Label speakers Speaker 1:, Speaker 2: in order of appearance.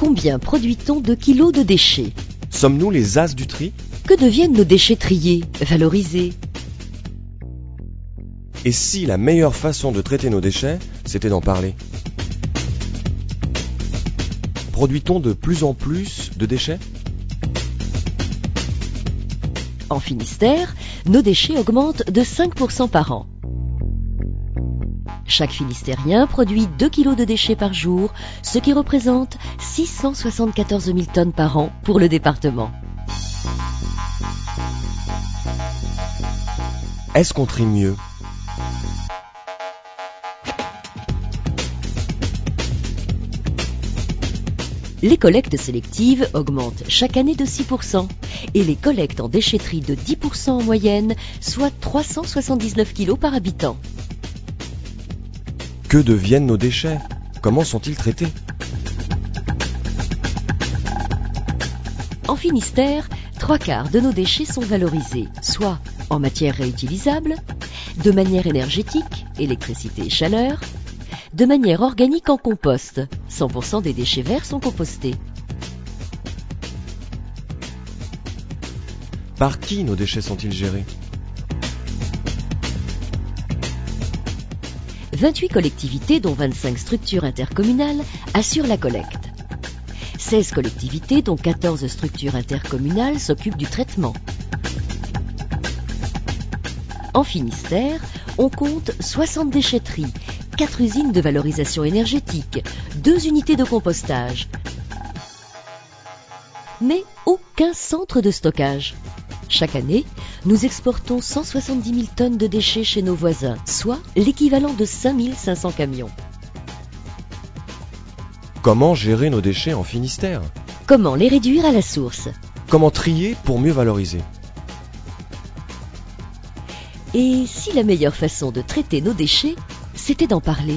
Speaker 1: Combien produit-on de kilos de déchets
Speaker 2: Sommes-nous les as du tri
Speaker 1: Que deviennent nos déchets triés, valorisés
Speaker 2: Et si la meilleure façon de traiter nos déchets, c'était d'en parler Produit-on de plus en plus de déchets
Speaker 1: En Finistère, nos déchets augmentent de 5% par an. Chaque Finistérien produit 2 kg de déchets par jour, ce qui représente 674 000 tonnes par an pour le département.
Speaker 2: Est-ce qu'on trie mieux?
Speaker 1: Les collectes sélectives augmentent chaque année de 6% et les collectes en déchetterie de 10% en moyenne, soit 379 kg par habitant.
Speaker 2: Que deviennent nos déchets? Comment sont-ils traités?
Speaker 1: En Finistère, trois quarts de nos déchets sont valorisés, soit en matière réutilisable, de manière énergétique, électricité et chaleur, de manière organique en compost. 100% des déchets verts sont compostés.
Speaker 2: Par qui nos déchets sont-ils gérés?
Speaker 1: 28 collectivités, dont 25 structures intercommunales, assurent la collecte. 16 collectivités, dont 14 structures intercommunales, s'occupent du traitement. En Finistère, on compte 60 déchetteries, 4 usines de valorisation énergétique, 2 unités de compostage, mais aucun centre de stockage. Chaque année, nous exportons 170 000 tonnes de déchets chez nos voisins, soit l'équivalent de 5 500 camions.
Speaker 2: Comment gérer nos déchets en Finistère
Speaker 1: Comment les réduire à la source
Speaker 2: Comment trier pour mieux valoriser
Speaker 1: Et si la meilleure façon de traiter nos déchets, c'était d'en parler